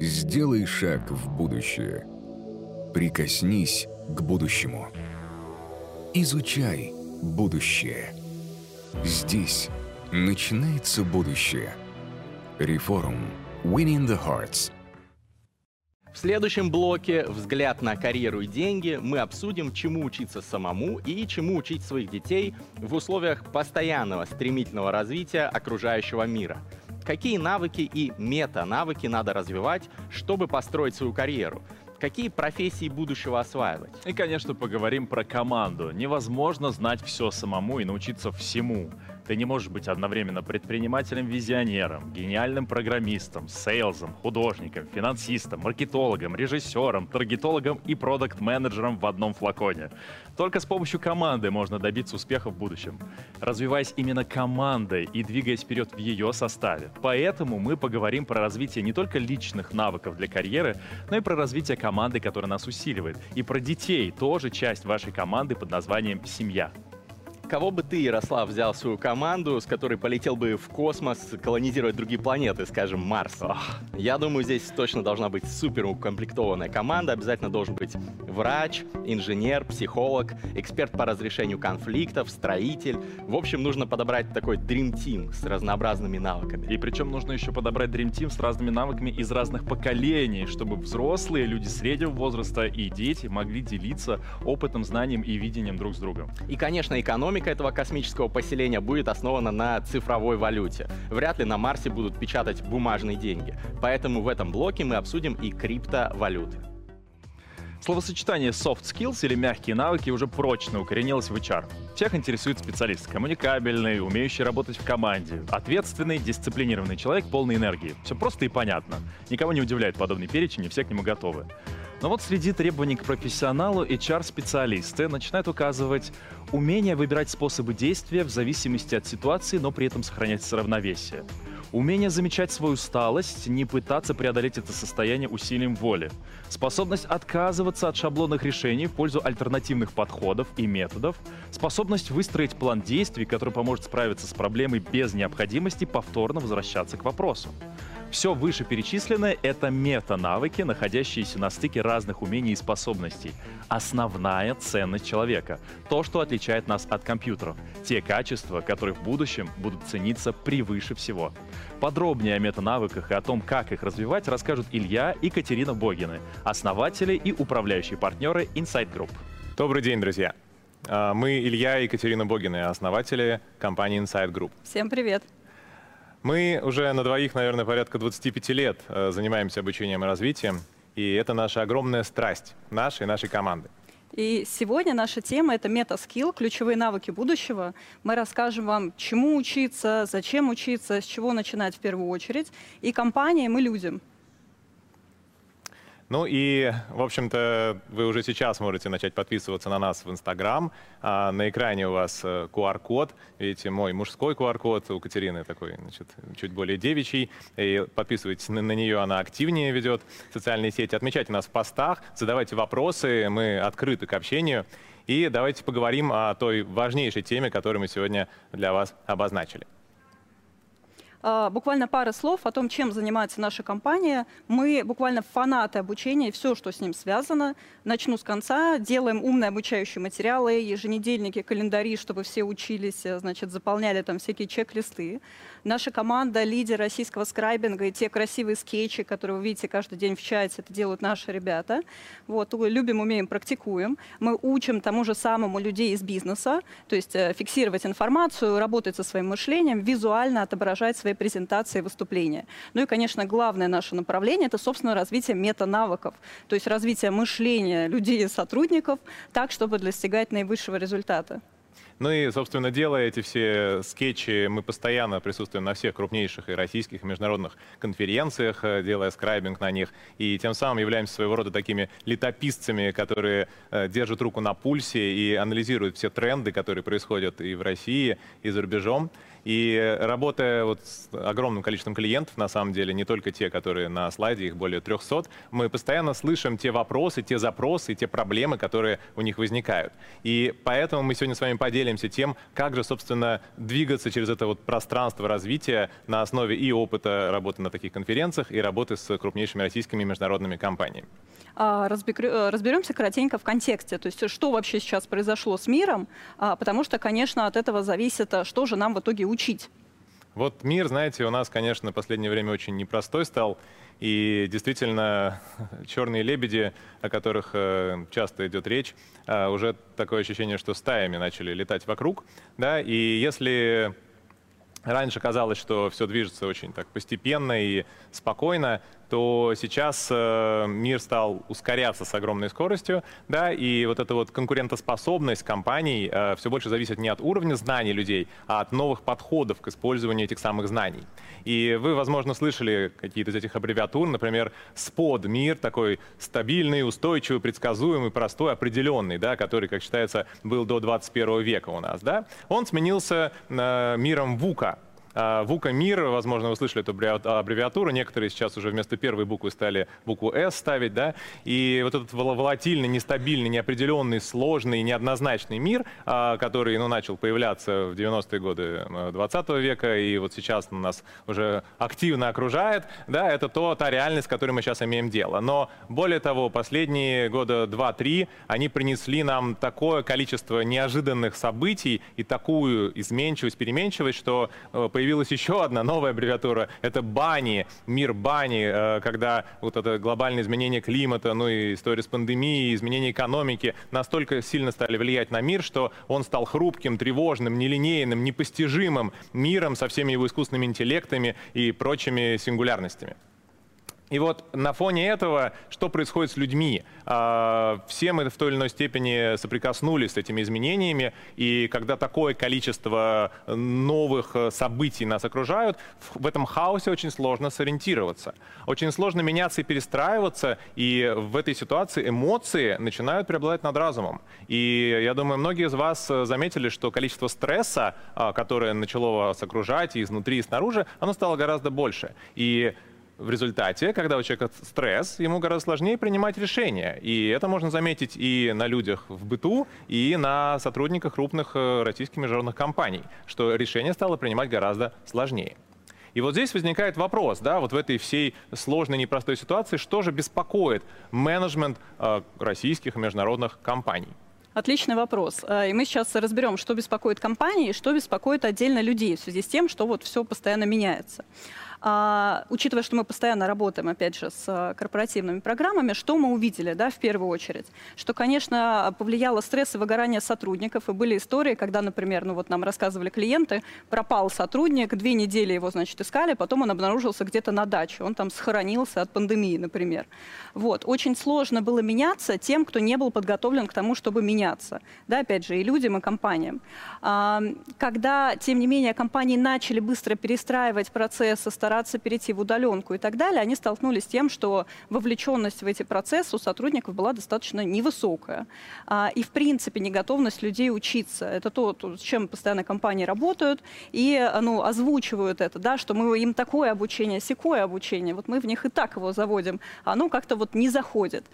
Сделай шаг в будущее. Прикоснись к будущему. Изучай будущее. Здесь начинается будущее. Реформ. Winning the Hearts. В следующем блоке «Взгляд на карьеру и деньги» мы обсудим, чему учиться самому и чему учить своих детей в условиях постоянного стремительного развития окружающего мира. Какие навыки и мета-навыки надо развивать, чтобы построить свою карьеру – Какие профессии будущего осваивать? И, конечно, поговорим про команду. Невозможно знать все самому и научиться всему. Ты не можешь быть одновременно предпринимателем-визионером, гениальным программистом, сейлзом, художником, финансистом, маркетологом, режиссером, таргетологом и продукт-менеджером в одном флаконе. Только с помощью команды можно добиться успеха в будущем. Развиваясь именно командой и двигаясь вперед в ее составе. Поэтому мы поговорим про развитие не только личных навыков для карьеры, но и про развитие команды, которая нас усиливает. И про детей, тоже часть вашей команды под названием «Семья». Кого бы ты, Ярослав, взял свою команду, с которой полетел бы в космос колонизировать другие планеты, скажем, Марс? Ох, я думаю, здесь точно должна быть супер укомплектованная команда. Обязательно должен быть врач, инженер, психолог, эксперт по разрешению конфликтов, строитель. В общем, нужно подобрать такой Dream Team с разнообразными навыками. И причем нужно еще подобрать Dream Team с разными навыками из разных поколений, чтобы взрослые, люди среднего возраста и дети могли делиться опытом, знанием и видением друг с другом. И, конечно, экономика экономика этого космического поселения будет основана на цифровой валюте. Вряд ли на Марсе будут печатать бумажные деньги. Поэтому в этом блоке мы обсудим и криптовалюты. Словосочетание soft skills или мягкие навыки уже прочно укоренилось в HR. Всех интересует специалист, коммуникабельный, умеющий работать в команде, ответственный, дисциплинированный человек, полный энергии. Все просто и понятно. Никого не удивляет подобный перечень, и все к нему готовы. Но вот среди требований к профессионалу HR-специалисты начинают указывать умение выбирать способы действия в зависимости от ситуации, но при этом сохранять равновесие. Умение замечать свою усталость, не пытаться преодолеть это состояние усилием воли. Способность отказываться от шаблонных решений в пользу альтернативных подходов и методов. Способность выстроить план действий, который поможет справиться с проблемой без необходимости повторно возвращаться к вопросу. Все вышеперечисленное — это мета-навыки, находящиеся на стыке разных умений и способностей. Основная ценность человека. То, что отличает нас от компьютеров. Те качества, которые в будущем будут цениться превыше всего. Подробнее о мета-навыках и о том, как их развивать, расскажут Илья и Катерина Богины, основатели и управляющие партнеры Insight Group. Добрый день, друзья! А, мы Илья и Катерина Богины, основатели компании Insight Group. Всем привет! Мы уже на двоих, наверное, порядка 25 лет э, занимаемся обучением и развитием, и это наша огромная страсть нашей и нашей команды. И сегодня наша тема — это мета-скилл, ключевые навыки будущего. Мы расскажем вам, чему учиться, зачем учиться, с чего начинать в первую очередь. И компании мы людям — ну и, в общем-то, вы уже сейчас можете начать подписываться на нас в Инстаграм. А на экране у вас QR-код. Э, Видите, мой мужской QR-код, у Катерины такой, значит, чуть более девичий. И подписывайтесь на, на нее, она активнее ведет социальные сети. Отмечайте нас в постах, задавайте вопросы, мы открыты к общению. И давайте поговорим о той важнейшей теме, которую мы сегодня для вас обозначили. А, буквально пара слов о том, чем занимается наша компания. Мы буквально фанаты обучения и все, что с ним связано. Начну с конца. Делаем умные обучающие материалы, еженедельники, календари, чтобы все учились, э, значит, заполняли там всякие чек-листы. Наша команда — лидер российского скрайбинга, и те красивые скетчи, которые вы видите каждый день в чате, это делают наши ребята. Вот, любим, умеем, практикуем. Мы учим тому же самому людей из бизнеса, то есть э, фиксировать информацию, работать со своим мышлением, визуально отображать свои презентации и выступления. Ну и, конечно, главное наше направление — это, собственно, развитие мета-навыков, то есть развитие мышления людей и сотрудников так, чтобы достигать наивысшего результата. Ну и, собственно, делая эти все скетчи, мы постоянно присутствуем на всех крупнейших и российских, и международных конференциях, э, делая скрайбинг на них, и тем самым являемся своего рода такими летописцами, которые э, держат руку на пульсе и анализируют все тренды, которые происходят и в России, и за рубежом. И работая вот с огромным количеством клиентов, на самом деле, не только те, которые на слайде, их более 300, мы постоянно слышим те вопросы, те запросы, те проблемы, которые у них возникают. И поэтому мы сегодня с вами поделимся тем, как же, собственно, двигаться через это вот пространство развития на основе и опыта работы на таких конференциях, и работы с крупнейшими российскими международными компаниями. А, э, разберемся коротенько в контексте, то есть что вообще сейчас произошло с миром, а, потому что, конечно, от этого зависит, а, что же нам в итоге учить. Вот мир, знаете, у нас, конечно, в последнее время очень непростой стал. И действительно, черные лебеди, о которых э, часто идет речь, уже такое ощущение, что стаями начали летать вокруг. Да? И если раньше казалось, что все движется очень так постепенно и спокойно, то сейчас э, мир стал ускоряться с огромной скоростью, да, и вот эта вот конкурентоспособность компаний э, все больше зависит не от уровня знаний людей, а от новых подходов к использованию этих самых знаний. И вы, возможно, слышали какие-то из этих аббревиатур, например, СПОД, мир такой стабильный, устойчивый, предсказуемый, простой, определенный, да, который, как считается, был до 21 века у нас, да, он сменился э, миром ВУКа, ВУКа МИР, возможно, вы слышали эту аббревиатуру, некоторые сейчас уже вместо первой буквы стали букву «С» ставить, да, и вот этот волатильный, нестабильный, неопределенный, сложный, неоднозначный мир, а, который, ну, начал появляться в 90-е годы 20 века, и вот сейчас нас уже активно окружает, да, это то, та реальность, с которой мы сейчас имеем дело. Но, более того, последние года 2-3 они принесли нам такое количество неожиданных событий и такую изменчивость, переменчивость, что появилось появилась еще одна новая аббревиатура. Это бани, мир бани, э, когда вот это глобальное изменение климата, ну и история с пандемией, изменение экономики настолько сильно стали влиять на мир, что он стал хрупким, тревожным, нелинейным, непостижимым миром со всеми его искусственными интеллектами и прочими сингулярностями. И вот на фоне этого, что происходит с людьми? А, все мы в той или иной степени соприкоснулись с этими изменениями, и когда такое количество новых э, событий нас окружают, в этом хаосе очень сложно сориентироваться. Очень сложно меняться и перестраиваться, и в этой ситуации эмоции начинают преобладать над разумом. И я думаю, многие из вас э, заметили, что количество стресса, а, которое начало вас окружать и изнутри, и снаружи, оно стало гораздо больше. И в результате, когда у человека стресс, ему гораздо сложнее принимать решения. И это можно заметить и на людях в быту, и на сотрудниках крупных э, российских международных компаний, что решение стало принимать гораздо сложнее. И вот здесь возникает вопрос, да, вот в этой всей сложной, непростой ситуации, что же беспокоит менеджмент э, российских международных компаний? Отличный вопрос. Э, и мы сейчас разберем, что беспокоит компании и что беспокоит отдельно людей в связи с тем, что вот все постоянно меняется. А, учитывая, что мы постоянно работаем, опять же, с а, корпоративными программами, что мы увидели, да, в первую очередь? Что, конечно, повлияло стресс и выгорание сотрудников, и были истории, когда, например, ну вот нам рассказывали клиенты, пропал сотрудник, две недели его, значит, искали, потом он обнаружился где-то на даче, он там схоронился от пандемии, например. Вот. Очень сложно было меняться тем, кто не был подготовлен к тому, чтобы меняться. Да, опять же, и людям, и компаниям. А, когда, тем не менее, компании начали быстро перестраивать процессы, стараться стараться перейти в удаленку и так далее, они столкнулись с тем, что вовлеченность в эти процессы у сотрудников была достаточно невысокая. А, и, в принципе, неготовность людей учиться. Это то, с чем постоянно компании работают и ну, озвучивают это, да, что мы им такое обучение, секое обучение, вот мы в них и так его заводим, а оно как-то вот не заходит.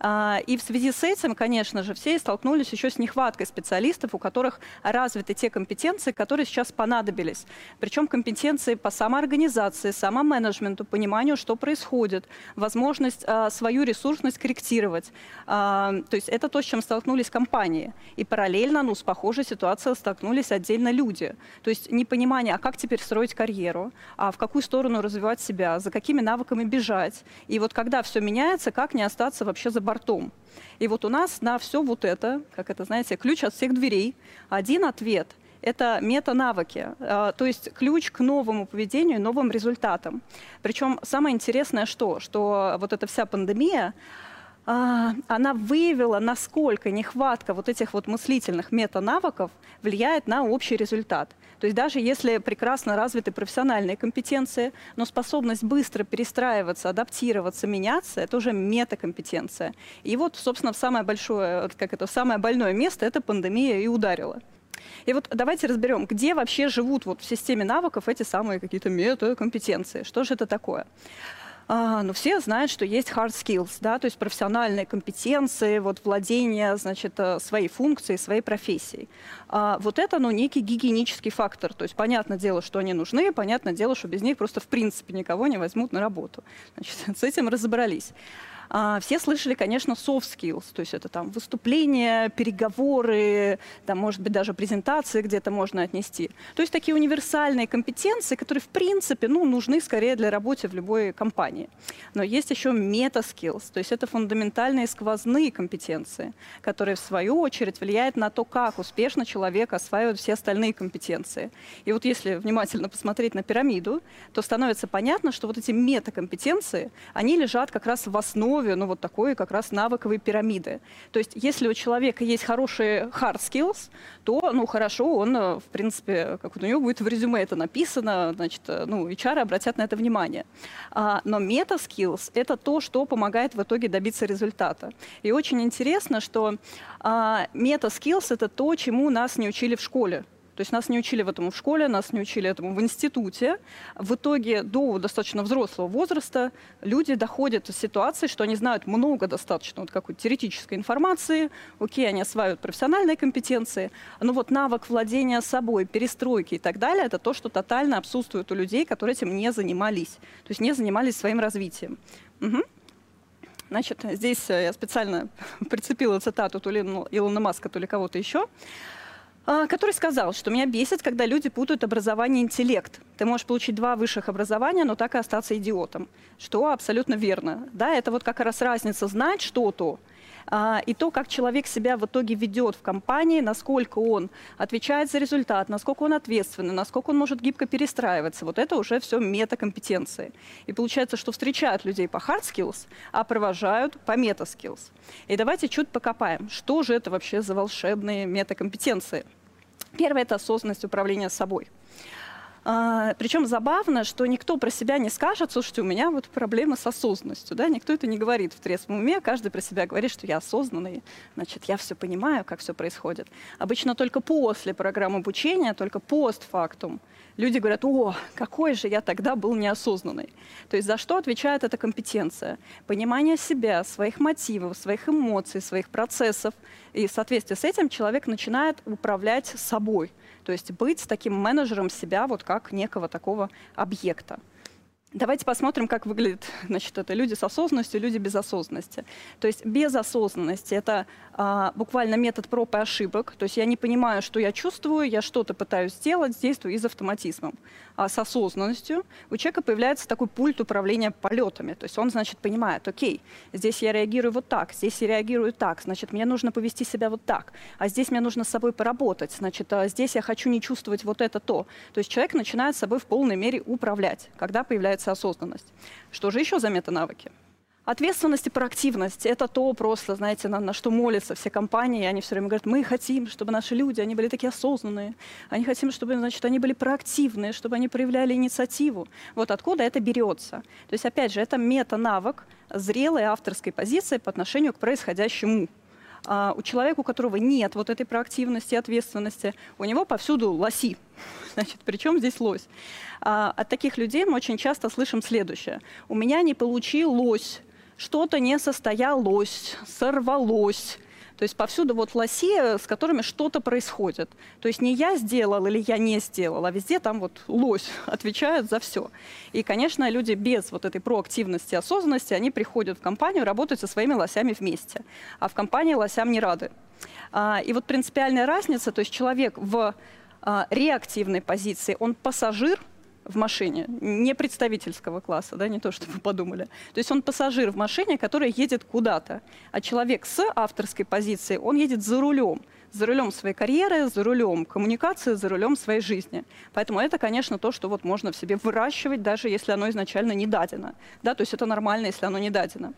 А, и в связи с этим, конечно же, все столкнулись еще с нехваткой специалистов, у которых развиты те компетенции, которые сейчас понадобились. Причем компетенции по самоорганизации, коммуникации, самоменеджменту, пониманию, что происходит, возможность а, свою ресурсность корректировать. А, то есть это то, с чем столкнулись компании. И параллельно ну, с похожей ситуацией столкнулись отдельно люди. То есть непонимание, а как теперь строить карьеру, а в какую сторону развивать себя, за какими навыками бежать. И вот когда все меняется, как не остаться вообще за бортом. И вот у нас на все вот это, как это, знаете, ключ от всех дверей, один ответ – это мета-навыки, а, то есть ключ к новому поведению, новым результатам. Причем самое интересное что, что вот эта вся пандемия, а, она выявила, насколько нехватка вот этих вот мыслительных мета-навыков влияет на общий результат. То есть даже если прекрасно развиты профессиональные компетенции, но способность быстро перестраиваться, адаптироваться, меняться, это уже метакомпетенция. И вот, собственно, самое большое, как это, самое больное место, это пандемия и ударила. И вот давайте разберем, где вообще живут вот в системе навыков эти самые какие-то метакомпетенции. Что же это такое? А, ну, все знают, что есть hard skills, да, то есть профессиональные компетенции, вот владение, значит, э, своей функцией, своей профессией. А, вот это, ну, некий гигиенический фактор, то есть понятное дело, что они нужны, понятное дело, что без них просто в принципе никого не возьмут на работу. Значит, с этим разобрались. А, все слышали, конечно, soft skills, то есть это там выступления, переговоры, там, может быть, даже презентации где-то можно отнести. То есть такие универсальные компетенции, которые, в принципе, ну, нужны скорее для работы в любой компании. Но есть еще meta-skills, то есть это фундаментальные сквозные компетенции, которые, в свою очередь, влияют на то, как успешно человек осваивает все остальные компетенции. И вот если внимательно посмотреть на пирамиду, то становится понятно, что вот эти метакомпетенции, они лежат как раз в основе основе ну, вот такой как раз навыковой пирамиды. То есть если у человека есть хорошие hard skills, то ну, хорошо, он, э, в принципе, как у него будет в резюме это написано, значит, э, ну, HR обратят на это внимание. А, но meta-skills — это то, что помогает в итоге добиться результата. И очень интересно, что а, meta-skills — это то, чему нас не учили в школе. То есть нас не учили этому в школе, нас не учили этому в институте. В итоге до достаточно взрослого возраста люди доходят до ситуации, что они знают много достаточно вот какой-то теоретической информации, окей, они осваивают профессиональные компетенции, но вот навык владения собой, перестройки и так далее, это то, что тотально отсутствует у людей, которые этим не занимались, то есть не занимались своим развитием. Угу. Значит, здесь я специально прицепила цитату то ли Илона Маска, то ли кого-то еще. А, который сказал, что меня бесит, когда люди путают образование и интеллект. Ты можешь получить два высших образования, но так и остаться идиотом. Что абсолютно верно. Да, это вот как раз разница знать что-то и то, как человек себя в итоге ведет в компании, насколько он отвечает за результат, насколько он ответственный, насколько он может гибко перестраиваться. Вот это уже все метакомпетенции. И получается, что встречают людей по hard skills, а провожают по meta skills. И давайте чуть покопаем, что же это вообще за волшебные метакомпетенции. Первое – это осознанность управления собой – а, причем забавно, что никто про себя не скажет, слушайте, у меня вот проблемы с осознанностью, да, никто это не говорит в трезвом уме, каждый про себя говорит, что я осознанный, значит, я все понимаю, как все происходит. Обычно только после программы обучения, только постфактум люди говорят, о, какой же я тогда был неосознанный. То есть за что отвечает эта компетенция? Понимание себя, своих мотивов, своих эмоций, своих процессов. И в соответствии с этим человек начинает управлять собой – то есть быть таким менеджером себя вот как некого такого объекта. Давайте посмотрим, как выглядит значит, это люди с осознанностью, люди без осознанности. То есть без осознанности это а, буквально метод проб и ошибок. То есть я не понимаю, что я чувствую, я что-то пытаюсь сделать, действую из автоматизмом. А с осознанностью у человека появляется такой пульт управления полетами. То есть он, значит, понимает, окей, здесь я реагирую вот так, здесь я реагирую так, значит, мне нужно повести себя вот так, а здесь мне нужно с собой поработать, значит, а здесь я хочу не чувствовать вот это то. То есть человек начинает собой в полной мере управлять, когда появляется появляется осознанность. Что же еще за метанавыки? Ответственность и проактивность – это то просто, знаете, на, на что молятся все компании. Они все время говорят, мы хотим, чтобы наши люди, они были такие осознанные. Они хотим, чтобы, значит, они были проактивные, чтобы они проявляли инициативу. Вот откуда это берется. То есть, опять же, это мета-навык зрелой авторской позиции по отношению к происходящему. А у человека, у которого нет вот этой проактивности, ответственности, у него повсюду лоси. Значит, причем здесь лось? А, от таких людей мы очень часто слышим следующее. У меня не получилось, что-то не состоялось, сорвалось. То есть повсюду вот лоси, с которыми что-то происходит. То есть не я сделал или я не сделал, а везде там вот лось отвечает за все. И, конечно, люди без вот этой проактивности, осознанности, они приходят в компанию работать со своими лосями вместе. А в компании лосям не рады. А, и вот принципиальная разница, то есть человек в а, реактивной позиции, он пассажир – в машине, не представительского класса, да, не то, что вы подумали. То есть он пассажир в машине, который едет куда-то, а человек с авторской позиции, он едет за рулем, за рулем своей карьеры, за рулем коммуникации, за рулем своей жизни. Поэтому это, конечно, то, что вот можно в себе выращивать, даже если оно изначально не дадено. Да, то есть это нормально, если оно не дадено.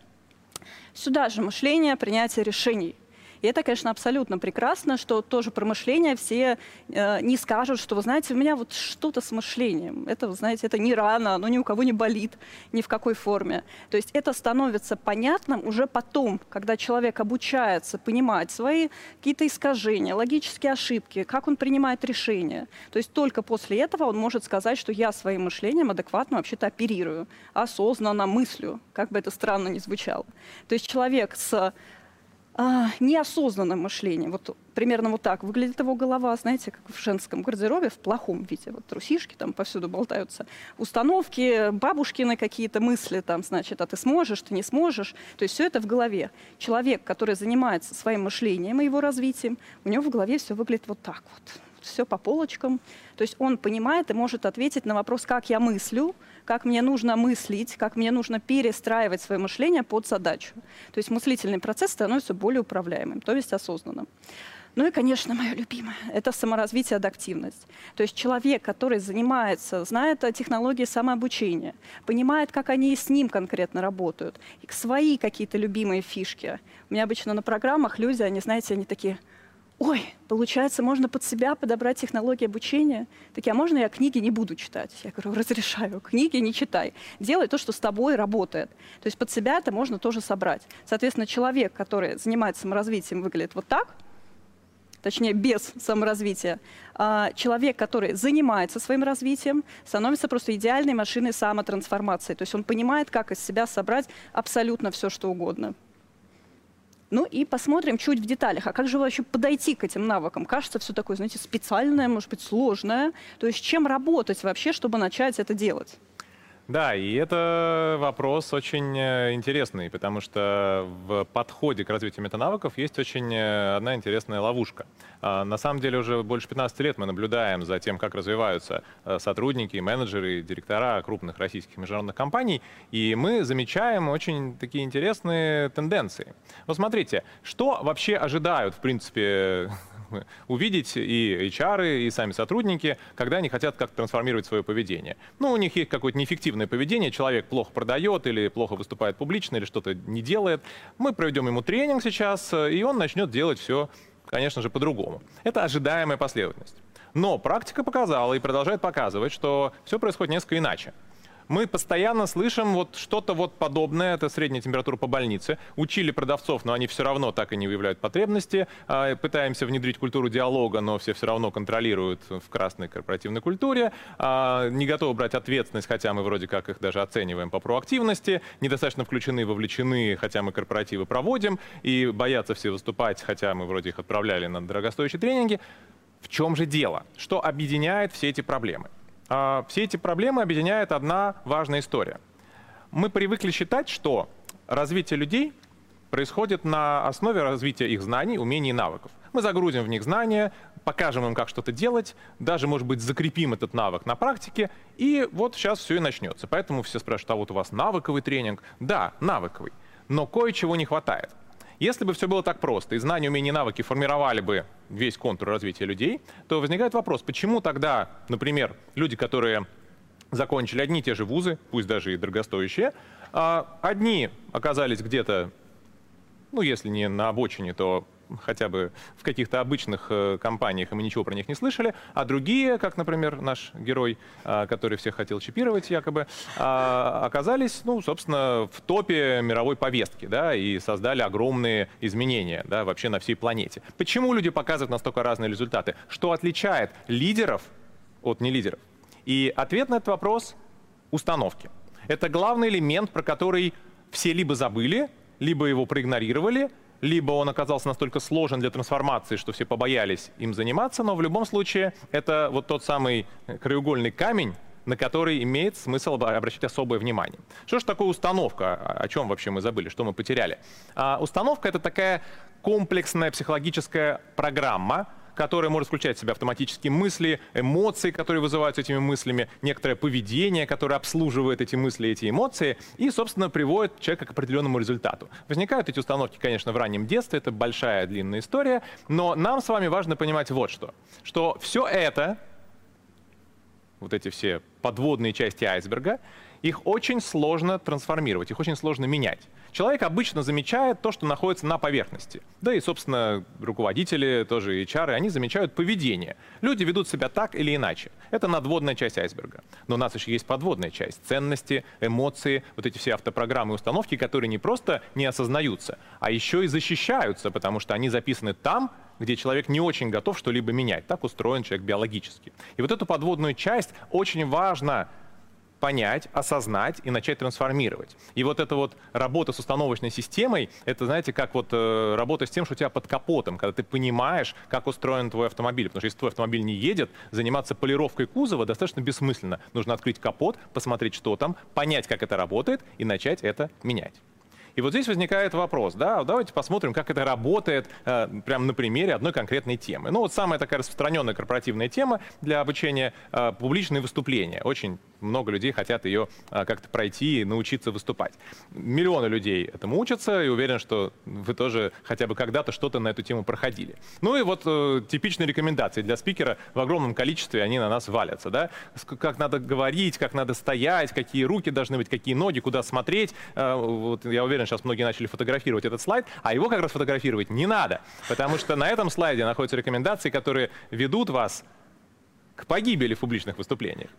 Сюда же мышление, принятие решений – и это, конечно, абсолютно прекрасно, что тоже про мышление все э, не скажут, что, вы знаете, у меня вот что-то с мышлением. Это, вы знаете, это не рано, оно ни у кого не болит, ни в какой форме. То есть это становится понятным уже потом, когда человек обучается понимать свои какие-то искажения, логические ошибки, как он принимает решения. То есть только после этого он может сказать, что я своим мышлением адекватно вообще-то оперирую, осознанно мыслю, как бы это странно ни звучало. То есть человек с а, неосознанным мышлением. Вот примерно вот так выглядит его голова, знаете, как в женском гардеробе, в плохом виде. Вот трусишки там повсюду болтаются. Установки, бабушкины какие-то мысли там, значит, а ты сможешь, ты не сможешь. То есть все это в голове. Человек, который занимается своим мышлением и его развитием, у него в голове все выглядит вот так вот все по полочкам. То есть он понимает и может ответить на вопрос, как я мыслю, как мне нужно мыслить, как мне нужно перестраивать свое мышление под задачу. То есть мыслительный процесс становится более управляемым, то есть осознанным. Ну и, конечно, мое любимое – это саморазвитие, адаптивность. То есть человек, который занимается, знает технологии самообучения, понимает, как они с ним конкретно работают, и свои какие-то любимые фишки. У меня обычно на программах люди, они, знаете, они такие – ой, получается, можно под себя подобрать технологии обучения. Так, а можно я книги не буду читать? Я говорю, разрешаю, книги не читай. Делай то, что с тобой работает. То есть под себя это можно тоже собрать. Соответственно, человек, который занимается саморазвитием, выглядит вот так, точнее, без саморазвития. А человек, который занимается своим развитием, становится просто идеальной машиной самотрансформации. То есть он понимает, как из себя собрать абсолютно все, что угодно. Ну и посмотрим чуть в деталях. А как же вообще подойти к этим навыкам? Кажется, все такое, знаете, специальное, может быть, сложное. То есть чем работать вообще, чтобы начать это делать? Да, и это вопрос очень э, интересный, потому что в подходе к развитию метанавыков есть очень э, одна интересная ловушка. А, на самом деле уже больше 15 лет мы наблюдаем за тем, как развиваются э, сотрудники, менеджеры, директора крупных российских международных компаний, и мы замечаем очень такие интересные тенденции. Вот смотрите, что вообще ожидают, в принципе, увидеть и HR, и сами сотрудники, когда они хотят как-то трансформировать свое поведение. Ну, у них есть какое-то неэффективное поведение, человек плохо продает или плохо выступает публично, или что-то не делает. Мы проведем ему тренинг сейчас, и он начнет делать все, конечно же, по-другому. Это ожидаемая последовательность. Но практика показала и продолжает показывать, что все происходит несколько иначе мы постоянно слышим вот что-то вот подобное, это средняя температура по больнице. Учили продавцов, но они все равно так и не выявляют потребности. А, пытаемся внедрить культуру диалога, но все все равно контролируют в красной корпоративной культуре. А, не готовы брать ответственность, хотя мы вроде как их даже оцениваем по проактивности. Недостаточно включены, вовлечены, хотя мы корпоративы проводим. И боятся все выступать, хотя мы вроде их отправляли на дорогостоящие тренинги. В чем же дело? Что объединяет все эти проблемы? А, все эти проблемы объединяет одна важная история. Мы привыкли считать, что развитие людей происходит на основе развития их знаний, умений и навыков. Мы загрузим в них знания, покажем им, как что-то делать, даже, может быть, закрепим этот навык на практике, и вот сейчас все и начнется. Поэтому все спрашивают, а вот у вас навыковый тренинг? Да, навыковый, но кое-чего не хватает. Если бы все было так просто, и знания, умения навыки формировали бы весь контур развития людей, то возникает вопрос, почему тогда, например, люди, которые закончили одни и те же вузы, пусть даже и дорогостоящие, а одни оказались где-то, ну, если не на обочине, то хотя бы в каких-то обычных э, компаниях, и мы ничего про них не слышали, а другие, как, например, наш герой, э, который всех хотел чипировать якобы, э, оказались, ну, собственно, в топе мировой повестки, да, и создали огромные изменения, да, вообще на всей планете. Почему люди показывают настолько разные результаты? Что отличает лидеров от нелидеров? И ответ на этот вопрос — установки. Это главный элемент, про который все либо забыли, либо его проигнорировали, либо он оказался настолько сложен для трансформации, что все побоялись им заниматься, но в любом случае это вот тот самый краеугольный камень, на который имеет смысл обращать особое внимание. Что же такое установка? О чем вообще мы забыли? Что мы потеряли? А, установка — это такая комплексная психологическая программа, которая может включать в себя автоматические мысли, эмоции, которые вызываются этими мыслями, некоторое поведение, которое обслуживает эти мысли, эти эмоции, и, собственно, приводит человека к определенному результату. Возникают эти установки, конечно, в раннем детстве, это большая длинная история, но нам с вами важно понимать вот что, что все это, вот эти все подводные части айсберга, их очень сложно трансформировать, их очень сложно менять. Человек обычно замечает то, что находится на поверхности. Да и, собственно, руководители, тоже HR, они замечают поведение. Люди ведут себя так или иначе. Это надводная часть айсберга. Но у нас еще есть подводная часть. Ценности, эмоции, вот эти все автопрограммы и установки, которые не просто не осознаются, а еще и защищаются, потому что они записаны там, где человек не очень готов что-либо менять. Так устроен человек биологически. И вот эту подводную часть очень важно понять, осознать и начать трансформировать. И вот эта вот работа с установочной системой, это, знаете, как вот э, работа с тем, что у тебя под капотом, когда ты понимаешь, как устроен твой автомобиль. Потому что если твой автомобиль не едет, заниматься полировкой кузова достаточно бессмысленно. Нужно открыть капот, посмотреть, что там, понять, как это работает и начать это менять. И вот здесь возникает вопрос, да, давайте посмотрим, как это работает э, прямо на примере одной конкретной темы. Ну вот самая такая распространенная корпоративная тема для обучения э, — публичные выступления. Очень много людей хотят ее э, как-то пройти и научиться выступать. Миллионы людей этому учатся, и уверен, что вы тоже хотя бы когда-то что-то на эту тему проходили. Ну и вот э, типичные рекомендации для спикера в огромном количестве, они на нас валятся, да, как надо говорить, как надо стоять, какие руки должны быть, какие ноги, куда смотреть. Э, вот я уверен, сейчас многие начали фотографировать этот слайд, а его как раз фотографировать не надо, потому что на этом слайде находятся рекомендации, которые ведут вас к погибели в публичных выступлениях.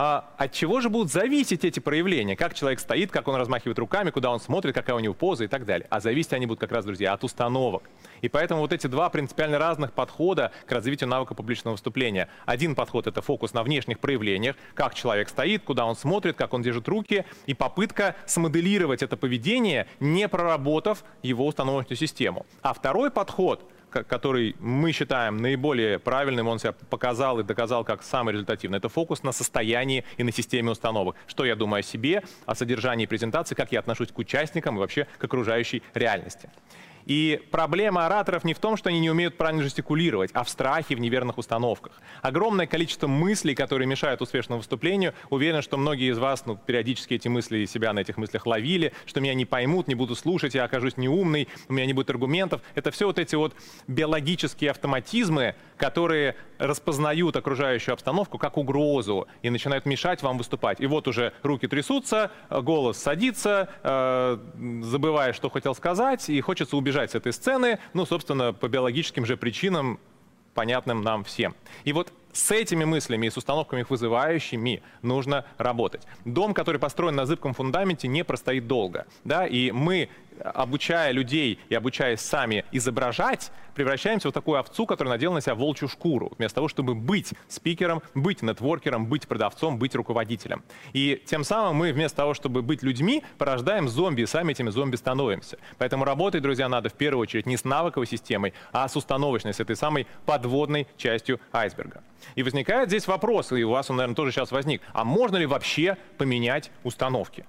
А от чего же будут зависеть эти проявления? Как человек стоит, как он размахивает руками, куда он смотрит, какая у него поза и так далее. А зависеть они будут как раз, друзья, от установок. И поэтому вот эти два принципиально разных подхода к развитию навыка публичного выступления. Один подход — это фокус на внешних проявлениях, как человек стоит, куда он смотрит, как он держит руки, и попытка смоделировать это поведение, не проработав его установочную систему. А второй подход — который мы считаем наиболее правильным, он себя показал и доказал как самый результативный. Это фокус на состоянии и на системе установок. Что я думаю о себе, о содержании презентации, как я отношусь к участникам и вообще к окружающей реальности. И проблема ораторов не в том, что они не умеют правильно жестикулировать, а в страхе, в неверных установках. Огромное количество мыслей, которые мешают успешному выступлению. Уверен, что многие из вас ну, периодически эти мысли себя на этих мыслях ловили, что меня не поймут, не буду слушать, я окажусь неумный, у меня не будет аргументов. Это все вот эти вот биологические автоматизмы, которые распознают окружающую обстановку как угрозу и начинают мешать вам выступать. И вот уже руки трясутся, голос садится, э, что хотел сказать, и хочется убежать с этой сцены, ну, собственно, по биологическим же причинам, понятным нам всем. И вот с этими мыслями и с установками их вызывающими нужно работать. Дом, который построен на зыбком фундаменте, не простоит долго. Да? И мы обучая людей и обучаясь сами изображать, превращаемся в такую овцу, которая надела на себя волчью шкуру, вместо того, чтобы быть спикером, быть нетворкером, быть продавцом, быть руководителем. И тем самым мы вместо того, чтобы быть людьми, порождаем зомби, и сами этими зомби становимся. Поэтому работать, друзья, надо в первую очередь не с навыковой системой, а с установочной, с этой самой подводной частью айсберга. И возникает здесь вопрос, и у вас он, наверное, тоже сейчас возник, а можно ли вообще поменять установки?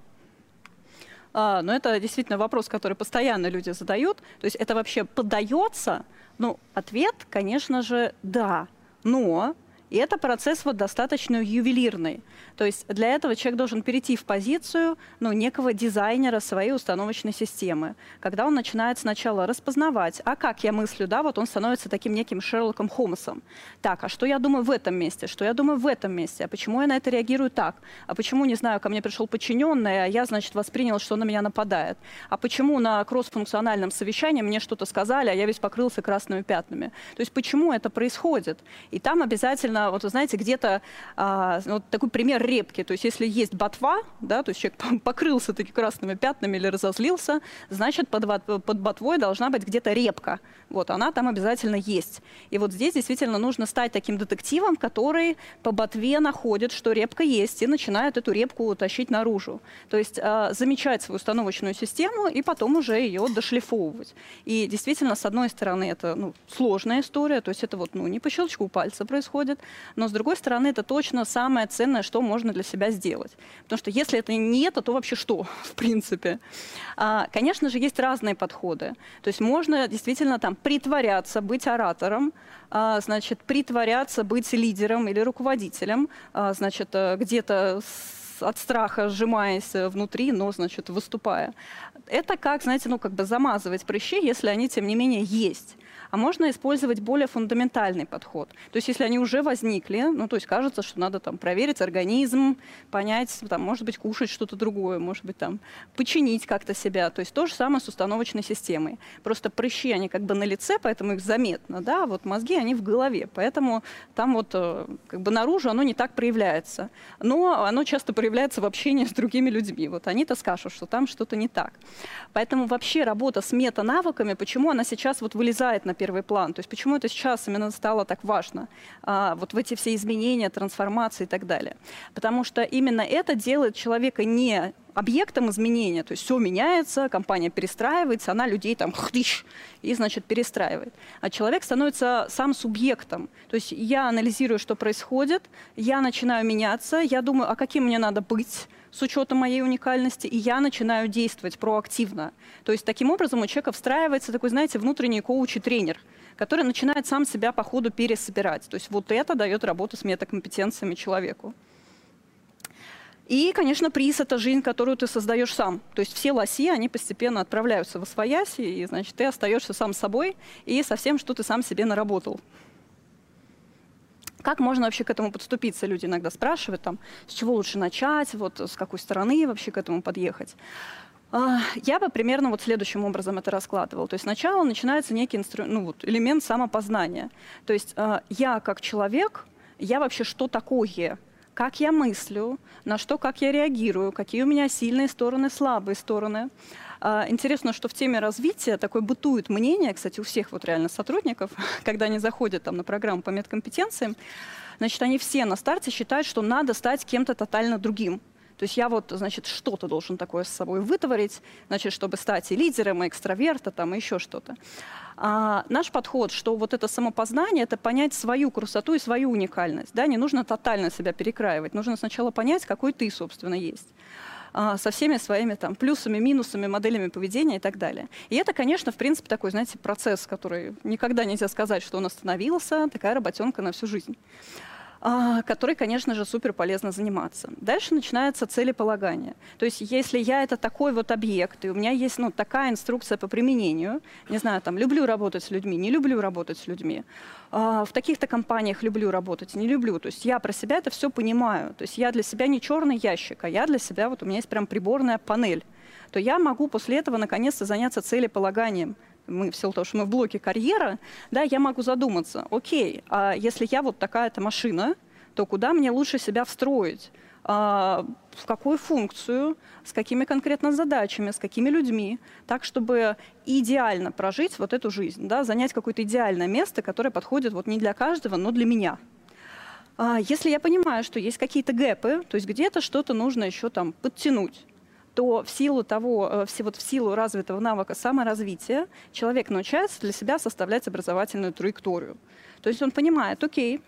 А, но это действительно вопрос, который постоянно люди задают. То есть это вообще поддается? Ну, ответ, конечно же, да. Но и это процесс вот достаточно ювелирный. То есть для этого человек должен перейти в позицию ну, некого дизайнера своей установочной системы, когда он начинает сначала распознавать, а как я мыслю, да, вот он становится таким неким Шерлоком Холмсом. Так, а что я думаю в этом месте, что я думаю в этом месте, а почему я на это реагирую так, а почему, не знаю, ко мне пришел подчиненный, а я, значит, воспринял, что он на меня нападает, а почему на кроссфункциональном совещании мне что-то сказали, а я весь покрылся красными пятнами. То есть почему это происходит? И там обязательно именно, вот вы знаете, где-то а, вот такой пример репки. То есть если есть ботва, да, то есть человек покрылся таки красными пятнами или разозлился, значит под, под ботвой должна быть где-то репка. Вот она там обязательно есть. И вот здесь действительно нужно стать таким детективом, который по ботве находит, что репка есть, и начинает эту репку тащить наружу. То есть а, замечать свою установочную систему и потом уже ее дошлифовывать. И действительно, с одной стороны, это ну, сложная история, то есть это вот ну, не по щелчку пальца происходит, но с другой стороны, это точно самое ценное, что можно для себя сделать. Потому что если это не это, то вообще что, в принципе? А, конечно же, есть разные подходы. То есть можно действительно там притворяться, быть оратором, а, значит, притворяться, быть лидером или руководителем, а, значит, э, где-то от страха сжимаясь внутри, но, значит, выступая. Это как, знаете, ну, как бы замазывать прыщи, если они, тем не менее, есть а можно использовать более фундаментальный подход. То есть если они уже возникли, ну то есть кажется, что надо там проверить организм, понять, там, может быть, кушать что-то другое, может быть, там, починить как-то себя. То есть то же самое с установочной системой. Просто прыщи, они как бы на лице, поэтому их заметно, да, а вот мозги, они в голове, поэтому там вот э, как бы наружу оно не так проявляется. Но оно часто проявляется в общении с другими людьми. Вот они-то скажут, что там что-то не так. Поэтому вообще работа с мета-навыками, почему она сейчас вот вылезает на первый план. То есть почему это сейчас именно стало так важно, а, вот в эти все изменения, трансформации и так далее. Потому что именно это делает человека не объектом изменения, то есть все меняется, компания перестраивается, она людей там хрищ, и, значит, перестраивает. А человек становится сам субъектом. То есть я анализирую, что происходит, я начинаю меняться, я думаю, а каким мне надо быть, с учетом моей уникальности, и я начинаю действовать проактивно. То есть таким образом у человека встраивается такой, знаете, внутренний коуч и тренер, который начинает сам себя по ходу пересобирать. То есть вот это дает работу с метакомпетенциями человеку. И, конечно, приз — это жизнь, которую ты создаешь сам. То есть все лоси, они постепенно отправляются в освояси, и, значит, ты остаешься сам собой и со всем, что ты сам себе наработал. Как можно вообще к этому подступиться? Люди иногда спрашивают, там, с чего лучше начать, вот, с какой стороны вообще к этому подъехать. А, я бы примерно вот следующим образом это раскладывал. То есть сначала начинается некий инстру... ну, вот, элемент самопознания. То есть а, я как человек, я вообще что такое? Как я мыслю, на что, как я реагирую, какие у меня сильные стороны, слабые стороны. А, интересно, что в теме развития такое бытует мнение, кстати, у всех вот реально сотрудников, когда они заходят там на программу по медкомпетенциям, значит, они все на старте считают, что надо стать кем-то тотально другим. То есть я вот, значит, что-то должен такое с собой вытворить, значит, чтобы стать и лидером, и экстравертом, там, и еще что-то. А наш подход, что вот это самопознание, это понять свою красоту и свою уникальность. Да? Не нужно тотально себя перекраивать, нужно сначала понять, какой ты, собственно, есть. А, со всеми своими там плюсами, минусами, моделями поведения и так далее. И это, конечно, в принципе, такой, знаете, процесс, который никогда нельзя сказать, что он остановился, такая работенка на всю жизнь. А, которой, конечно же, супер полезно заниматься. Дальше начинается целеполагание. То есть если я это такой вот объект, и у меня есть ну, такая инструкция по применению, не знаю, там, люблю работать с людьми, не люблю работать с людьми, а, в таких-то компаниях люблю работать, не люблю. То есть я про себя это все понимаю. То есть я для себя не черный ящик, а я для себя, вот у меня есть прям приборная панель то я могу после этого наконец-то заняться целеполаганием мы в силу того, что мы в блоке карьера, да, я могу задуматься, окей, а если я вот такая-то машина, то куда мне лучше себя встроить? А, в какую функцию, с какими конкретно задачами, с какими людьми, так, чтобы идеально прожить вот эту жизнь, да, занять какое-то идеальное место, которое подходит вот не для каждого, но для меня. А, если я понимаю, что есть какие-то гэпы, то есть где-то что-то нужно еще там подтянуть, то в силу того, э, вот в силу развитого навыка саморазвития человек научается для себя составлять образовательную траекторию. То есть он понимает, окей,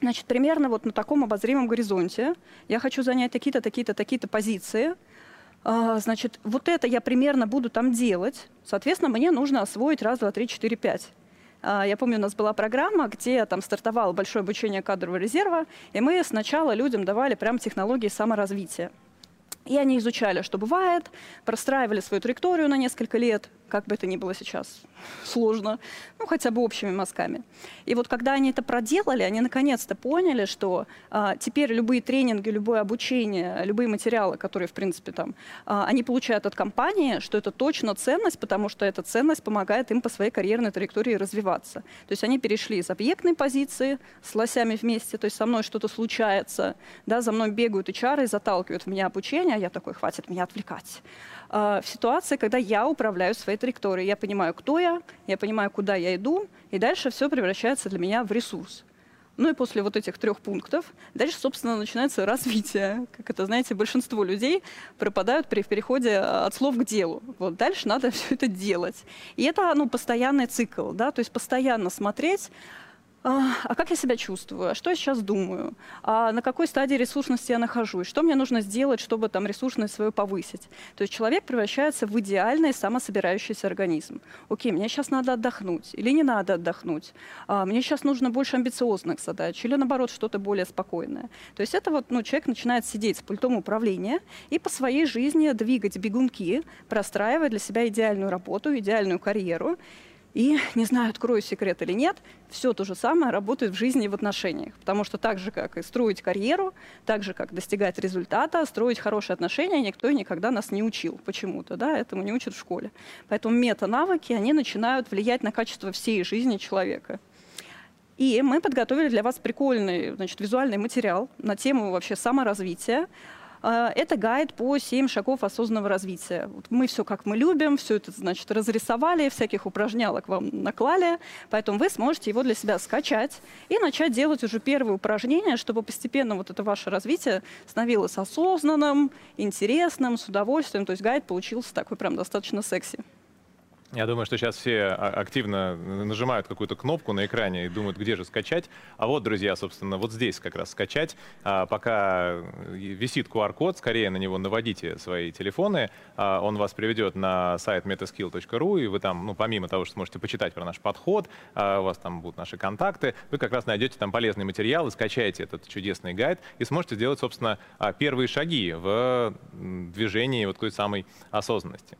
Значит, примерно вот на таком обозримом горизонте я хочу занять такие-то, такие-то, такие-то позиции. А, значит, вот это я примерно буду там делать. Соответственно, мне нужно освоить раз, два, три, четыре, пять. А, я помню, у нас была программа, где там стартовало большое обучение кадрового резерва, и мы сначала людям давали прям технологии саморазвития. И они изучали, что бывает, простраивали свою траекторию на несколько лет, как бы это ни было сейчас сложно, ну, хотя бы общими мазками. И вот когда они это проделали, они наконец-то поняли, что а, теперь любые тренинги, любое обучение, любые материалы, которые, в принципе, там, а, они получают от компании, что это точно ценность, потому что эта ценность помогает им по своей карьерной траектории развиваться. То есть они перешли из объектной позиции с лосями вместе, то есть со мной что-то случается, да, за мной бегают HR и заталкивают в меня обучение, а я такой, хватит меня отвлекать. А, в ситуации, когда я управляю своей траекторией. Я понимаю, кто я, я понимаю, куда я иду, и дальше все превращается для меня в ресурс. Ну и после вот этих трех пунктов дальше, собственно, начинается развитие. Как это, знаете, большинство людей пропадают при переходе от слов к делу. Вот дальше надо все это делать. И это, ну, постоянный цикл, да, то есть постоянно смотреть, а, а как я себя чувствую, а что я сейчас думаю, а на какой стадии ресурсности я нахожусь, что мне нужно сделать, чтобы там ресурсность свою повысить. То есть человек превращается в идеальный самособирающийся организм. Окей, мне сейчас надо отдохнуть или не надо отдохнуть, а, мне сейчас нужно больше амбициозных задач или наоборот что-то более спокойное. То есть это вот ну, человек начинает сидеть с пультом управления и по своей жизни двигать бегунки, простраивая для себя идеальную работу, идеальную карьеру. И, не знаю, открою секрет или нет, все то же самое работает в жизни и в отношениях. Потому что так же, как и строить карьеру, так же, как достигать результата, строить хорошие отношения, никто никогда нас не учил почему-то. Да? Этому не учат в школе. Поэтому мета-навыки, они начинают влиять на качество всей жизни человека. И мы подготовили для вас прикольный значит, визуальный материал на тему вообще саморазвития. А, это гайд по 7 шагов осознанного развития. Мы все как мы любим, все это, значит, разрисовали, всяких упражнялок вам наклали, поэтому вы сможете его для себя скачать и начать делать уже первые упражнения, чтобы постепенно вот это ваше развитие становилось осознанным, интересным, с удовольствием. То есть гайд получился такой прям достаточно секси. Я думаю, что сейчас все а, активно нажимают какую-то кнопку на экране и думают, где же скачать. А вот, друзья, собственно, вот здесь как раз скачать. А, пока висит QR-код, скорее на него наводите свои телефоны. А, он вас приведет на сайт metaskill.ru, и вы там, ну, помимо того, что сможете почитать про наш подход, у вас там будут наши контакты, вы как раз найдете там полезный материал и скачаете этот чудесный гайд и сможете сделать, собственно, первые шаги в движении вот той самой осознанности.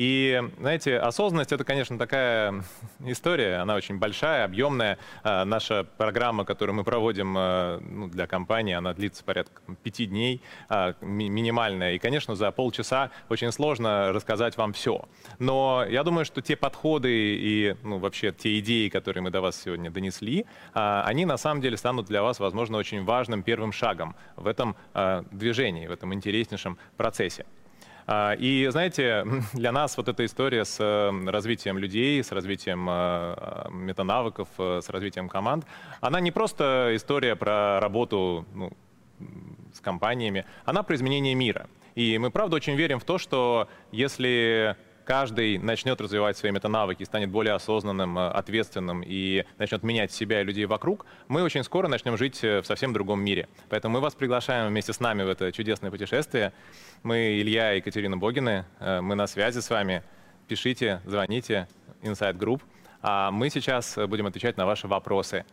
И, знаете, осознанность — это, конечно, такая история, она очень большая, объемная. А, наша программа, которую мы проводим а, ну, для компании, она длится порядка пяти дней, а, минимальная. И, конечно, за полчаса очень сложно рассказать вам все. Но я думаю, что те подходы и ну, вообще те идеи, которые мы до вас сегодня донесли, они на самом деле станут для вас, возможно, очень важным первым шагом в этом движении, в этом интереснейшем процессе. А, и знаете, для нас вот эта история с э, развитием людей, с развитием э, метанавыков, э, с развитием команд, она не просто история про работу ну, с компаниями, она про изменение мира. И мы, правда, очень верим в то, что если каждый начнет развивать свои метанавыки, станет более осознанным, э, ответственным и начнет менять себя и людей вокруг, мы очень скоро начнем жить э, в совсем другом мире. Поэтому мы вас приглашаем вместе с нами в это чудесное путешествие. Мы Илья и Екатерина Богины, э, мы на связи с вами. Пишите, звоните, Inside Group. А мы сейчас будем отвечать на ваши вопросы.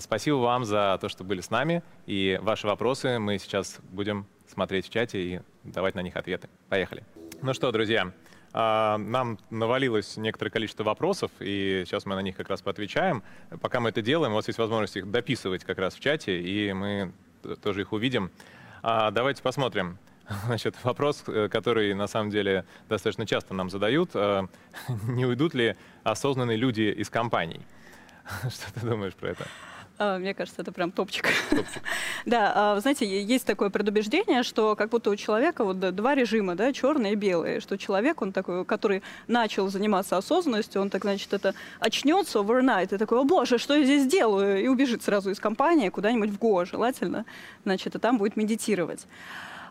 Спасибо вам за то, что были с нами. И ваши вопросы мы сейчас будем смотреть в чате и давать на них ответы. Поехали. Ну что, друзья, нам навалилось некоторое количество вопросов, и сейчас мы на них как раз поотвечаем. Пока мы это делаем, у вас есть возможность их дописывать как раз в чате, и мы тоже их увидим. А, давайте посмотрим. Значит, вопрос, э, который на самом деле достаточно часто нам задают. Э, не уйдут ли осознанные люди из компаний? Что ты думаешь про это? А, мне кажется, это прям топчик. топчик. да, а, знаете, есть такое предубеждение, что как будто у человека вот два режима, да, черный и белый, что человек, он такой, который начал заниматься осознанностью, он так, значит, это очнется overnight и такой, о боже, что я здесь делаю? И убежит сразу из компании куда-нибудь в Го, желательно, значит, и там будет медитировать.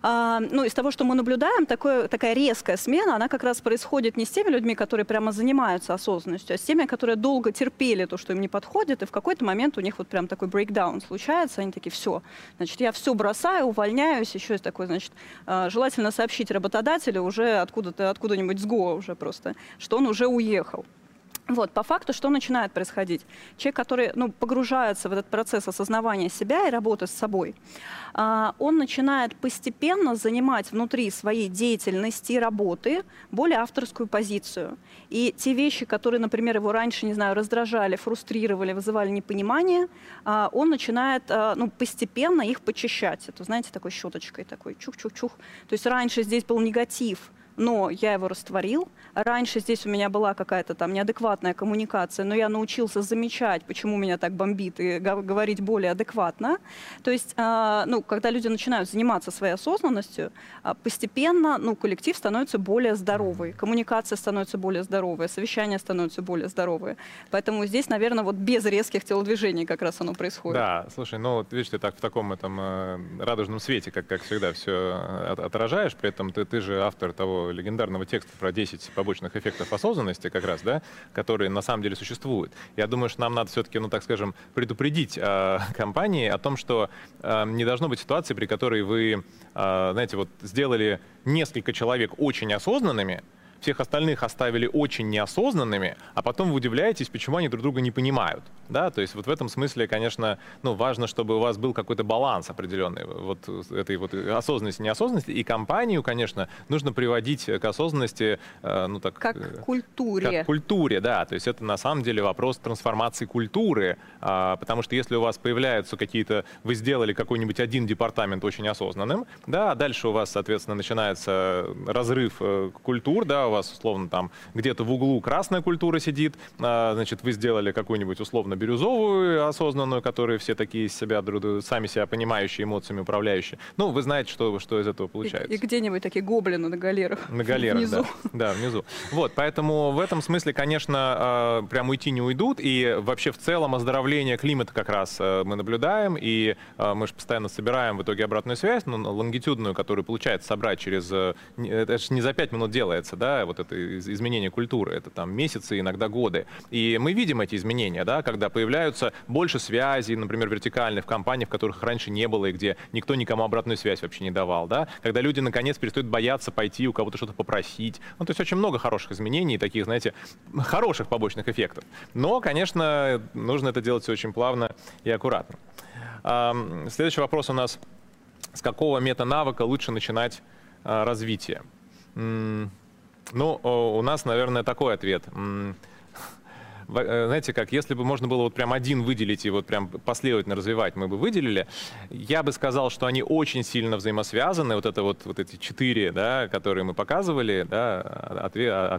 А, ну, из того, что мы наблюдаем, такое, такая резкая смена, она как раз происходит не с теми людьми, которые прямо занимаются осознанностью, а с теми, которые долго терпели то, что им не подходит, и в какой-то момент у них вот прям такой брейкдаун случается, они такие, все, значит, я все бросаю, увольняюсь, еще есть такой, значит, а, желательно сообщить работодателю уже откуда-то, откуда-нибудь с ГО уже просто, что он уже уехал. Вот, по факту, что начинает происходить? Человек, который ну, погружается в этот процесс осознавания себя и работы с собой, а, он начинает постепенно занимать внутри своей деятельности, работы более авторскую позицию. И те вещи, которые, например, его раньше, не знаю, раздражали, фрустрировали, вызывали непонимание, а, он начинает а, ну, постепенно их почищать. Это, знаете, такой щеточкой, такой чух-чух-чух. То есть раньше здесь был негатив, но я его растворил. Раньше здесь у меня была какая-то там неадекватная коммуникация, но я научился замечать, почему меня так бомбит, и говорить более адекватно. То есть, э, ну, когда люди начинают заниматься своей осознанностью, э, постепенно ну, коллектив становится более здоровый, коммуникация становится более здоровая, совещания становятся более здоровые. Поэтому здесь, наверное, вот без резких телодвижений как раз оно происходит. Да, слушай, ну видишь, ты так в таком этом э, радужном свете, как, как всегда, все э, отражаешь, при этом ты, ты же автор того легендарного текста про 10 побочных эффектов осознанности как раз, да, которые на самом деле существуют. Я думаю, что нам надо все-таки, ну так скажем, предупредить э, компании о том, что э, не должно быть ситуации, при которой вы, э, знаете, вот сделали несколько человек очень осознанными, всех остальных оставили очень неосознанными, а потом вы удивляетесь, почему они друг друга не понимают. Да? То есть вот в этом смысле, конечно, ну, важно, чтобы у вас был какой-то баланс определенный вот этой вот осознанности, неосознанности. И компанию, конечно, нужно приводить к осознанности, э, ну так... Как к культуре. Как к культуре, да. То есть это на самом деле вопрос трансформации культуры, а, потому что если у вас появляются какие-то... Вы сделали какой-нибудь один департамент очень осознанным, да, а дальше у вас, соответственно, начинается разрыв э, культур, да, вас условно там где-то в углу красная культура сидит, а, значит, вы сделали какую-нибудь условно бирюзовую осознанную, которые все такие из себя, сами себя понимающие, эмоциями управляющие. Ну, вы знаете, что, что из этого получается. И, и где-нибудь такие гоблины на галерах. На галерах, внизу. да. Да, внизу. Вот, поэтому в этом смысле, конечно, а, прям уйти не уйдут. И вообще в целом оздоровление климата как раз а, мы наблюдаем. И мы же постоянно собираем в итоге обратную связь, ну, лонгитюдную, которую получается собрать через... Э, это же не за пять минут делается, да, вот это изменение культуры, это там месяцы, иногда годы. И мы видим эти изменения, да, когда появляются больше связей, например, вертикальных в компаниях, в которых раньше не было, и где никто никому обратную связь вообще не давал, да, когда люди наконец перестают бояться пойти у кого-то что-то попросить. Ну, то есть очень много хороших изменений, таких, знаете, хороших побочных эффектов. Но, конечно, нужно это делать все очень плавно и аккуратно. Следующий вопрос у нас. С какого мета-навыка лучше начинать а, развитие? Ну, у нас, наверное, такой ответ. Э, знаете как, если бы можно было вот прям один выделить и вот прям последовательно развивать, мы бы выделили. Я бы сказал, что они очень сильно взаимосвязаны. Вот это вот, вот эти четыре, да, которые мы показывали, да,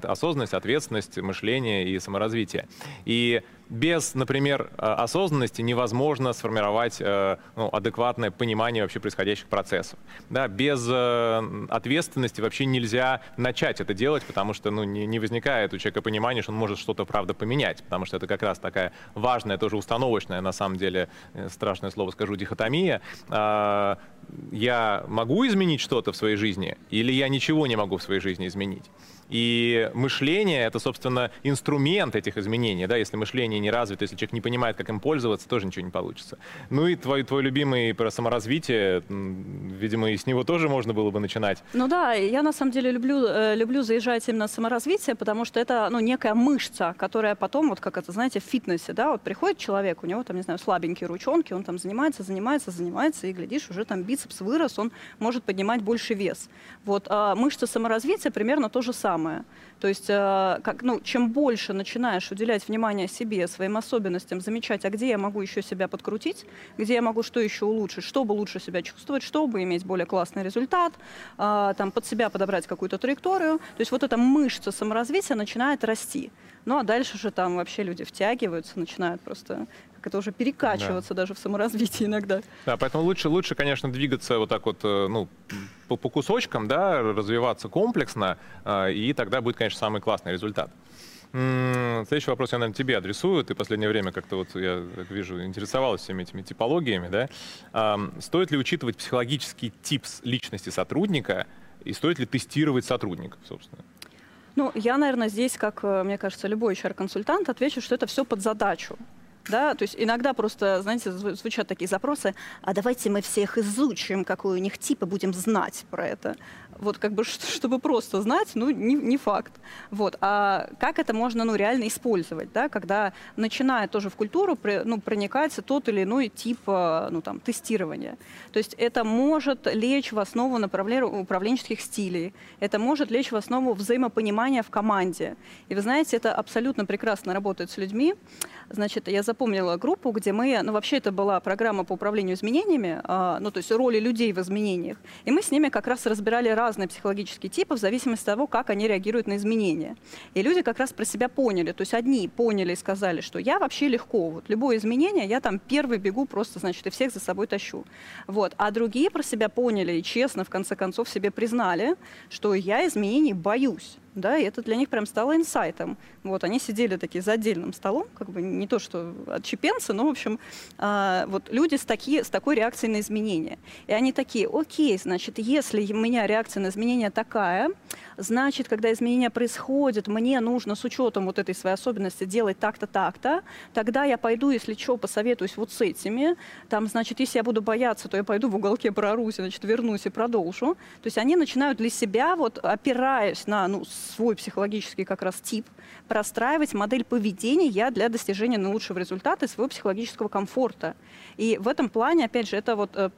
осознанность, ответственность, мышление и саморазвитие. И без, например, э, осознанности невозможно сформировать э, ну, адекватное понимание вообще происходящих процессов. Да, без э, ответственности вообще нельзя начать это делать, потому что ну, не, не возникает у человека понимания, что он может что-то, правда, поменять, потому что это как раз такая важная, тоже установочная, на самом деле, страшное слово скажу, дихотомия. А, я могу изменить что-то в своей жизни или я ничего не могу в своей жизни изменить? И мышление — это, собственно, инструмент этих изменений. Да? Если мышление не развито, если человек не понимает, как им пользоваться, тоже ничего не получится. Ну и твой, твой любимый про саморазвитие, видимо, и с него тоже можно было бы начинать. Ну да, я на самом деле люблю, э, люблю заезжать именно саморазвитие, потому что это ну, некая мышца, которая потом, вот как это, знаете, в фитнесе, да, вот приходит человек, у него там, не знаю, слабенькие ручонки, он там занимается, занимается, занимается, и, глядишь, уже там бицепс вырос, он может поднимать больше вес. Вот, а мышца саморазвития примерно то же самое самое. То есть, э, как, ну, чем больше начинаешь уделять внимание себе, своим особенностям, замечать, а где я могу еще себя подкрутить, где я могу что еще улучшить, чтобы лучше себя чувствовать, чтобы иметь более классный результат, э, там, под себя подобрать какую-то траекторию. То есть вот эта мышца саморазвития начинает расти. Ну а дальше же там вообще люди втягиваются, начинают просто как это уже перекачиваться да. даже в саморазвитии иногда. Да, поэтому лучше, лучше, конечно, двигаться вот так вот, э, ну, по, по кусочкам, да, развиваться комплексно, э, и тогда будет, конечно, самый классный результат. Следующий вопрос я, наверное, тебе адресую. Ты в последнее время как-то вот, я как вижу, интересовалась всеми этими типологиями, да? Стоит ли учитывать психологический тип личности сотрудника и стоит ли тестировать сотрудников, собственно? Ну, я, наверное, здесь, как, э, мне кажется, любой HR-консультант, отвечу, что это все под задачу. Да, то есть иногда просто, знаете, звучат такие запросы, а давайте мы всех изучим, какой у них тип, и будем знать про это. Вот как бы, чтобы просто знать, ну, не, не факт. Вот. А как это можно, ну, реально использовать, да, когда начинает тоже в культуру, ну, проникать тот или иной тип, э, ну, там, тестирования. То есть это может лечь в основу управленческих стилей, это может лечь в основу взаимопонимания в команде. И вы знаете, это абсолютно прекрасно работает с людьми. Значит, я запомнила группу, где мы, ну вообще это была программа по управлению изменениями, а, ну то есть роли людей в изменениях, и мы с ними как раз разбирали разные психологические типы в зависимости от того, как они реагируют на изменения. И люди как раз про себя поняли, то есть одни поняли и сказали, что я вообще легко, вот любое изменение, я там первый бегу просто, значит, и всех за собой тащу. Вот. А другие про себя поняли и честно, в конце концов, себе признали, что я изменений боюсь. Да, и это для них прям стало инсайтом. Вот, они сидели такие за отдельным столом, как бы не то, что отчепенцы, но, в общем, а, вот люди с, таки, с такой реакцией на изменения. И они такие, окей, значит, если у меня реакция на изменения такая, значит, когда изменения происходят, мне нужно с учетом вот этой своей особенности делать так-то, так-то, тогда я пойду, если что, посоветуюсь вот с этими, там, значит, если я буду бояться, то я пойду в уголке прорусь, значит, вернусь и продолжу. То есть они начинают для себя, вот опираясь на ну, свой психологический как раз тип, простраивать модель поведения для достижения наилучшего результата и своего психологического комфорта. И в этом плане, опять же, это вот э,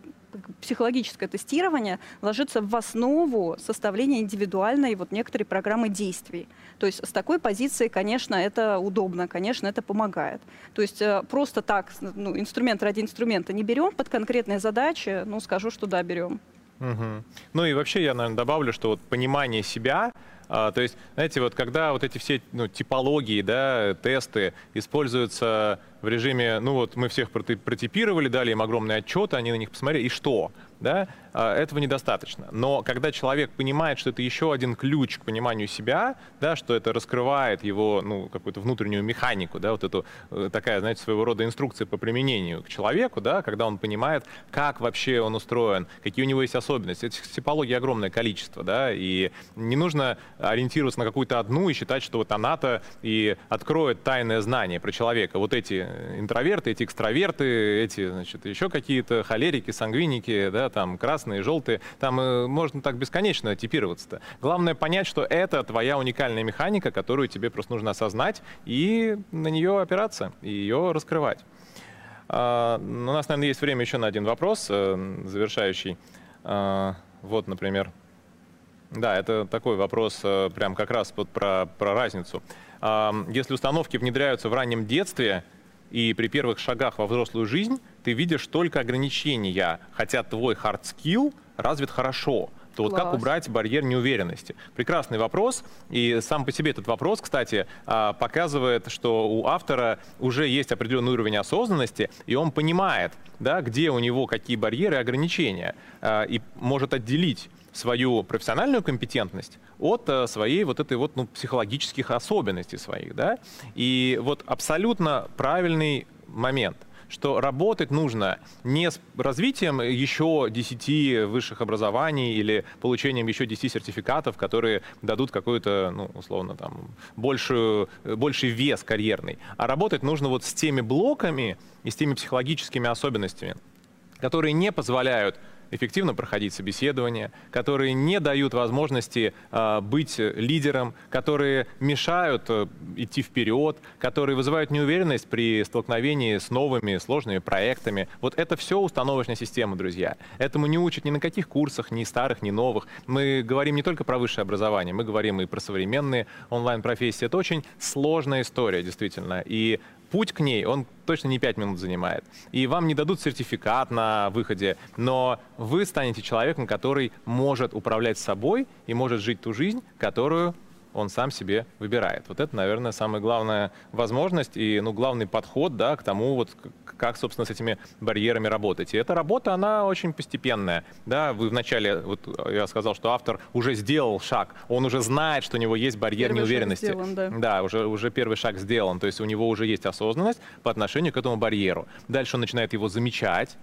психологическое тестирование ложится в основу составления индивидуальной вот некоторой программы действий. То есть с такой позиции, конечно, это удобно, конечно, это помогает. То есть э, просто так, ну, инструмент ради инструмента не берем под конкретные задачи, ну, скажу, что да, берем. Угу. Ну и вообще я, наверное, добавлю, что вот понимание себя, а, то есть, знаете, вот когда вот эти все ну, типологии, да, тесты используются в режиме, ну вот мы всех протипировали, дали им огромный отчет, они на них посмотрели, и что? Да? А, этого недостаточно. Но когда человек понимает, что это еще один ключ к пониманию себя, да, что это раскрывает его ну, какую-то внутреннюю механику, да, вот эту э, такая, знаете, своего рода инструкция по применению к человеку, да, когда он понимает, как вообще он устроен, какие у него есть особенности. Этих типологий огромное количество, да, и не нужно ориентироваться на какую-то одну и считать, что вот она-то и откроет тайное знание про человека. Вот эти интроверты, эти экстраверты, эти, значит, еще какие-то холерики, сангвиники, да, там, красные желтые. Там э, можно так бесконечно типироваться-то. Главное понять, что это твоя уникальная механика, которую тебе просто нужно осознать и на нее опираться, и ее раскрывать. Ну, у нас, наверное, есть время еще на один вопрос, э, завершающий. А, вот, например. Да, это такой вопрос э, прям как раз вот про, про разницу. А, если установки внедряются в раннем детстве, и при первых шагах во взрослую жизнь ты видишь только ограничения, хотя твой hard skill развит хорошо то вот как убрать барьер неуверенности? Прекрасный вопрос. И сам по себе этот вопрос, кстати, а, показывает, что у автора уже есть определенный уровень осознанности, и он понимает, да, где у него какие барьеры и ограничения, а, и может отделить свою профессиональную компетентность от э, своей вот этой вот ну, психологических особенностей своих, да, и вот абсолютно правильный момент что работать нужно не с развитием еще 10 высших образований или получением еще 10 сертификатов, которые дадут какой-то, ну, условно, там, большую, больший вес карьерный, а работать нужно вот с теми блоками и с теми психологическими особенностями, которые не позволяют эффективно проходить собеседования, которые не дают возможности э, быть лидером, которые мешают э, идти вперед, которые вызывают неуверенность при столкновении с новыми сложными проектами. Вот это все установочная система, друзья. Этому не учат ни на каких курсах, ни старых, ни новых. Мы говорим не только про высшее образование, мы говорим и про современные онлайн-профессии. Это очень сложная история, действительно. И путь к ней, он точно не 5 минут занимает. И вам не дадут сертификат на выходе, но вы станете человеком, который может управлять собой и может жить ту жизнь, которую он сам себе выбирает. Вот это, наверное, самая главная возможность и ну, главный подход да, к тому, вот, как, собственно, с этими барьерами работать. И эта работа, она очень постепенная. Да, вы вначале, вот я сказал, что автор уже сделал шаг, он уже знает, что у него есть барьер первый неуверенности. Сделан, да, да уже, уже первый шаг сделан, то есть у него уже есть осознанность по отношению к этому барьеру. Дальше он начинает его замечать,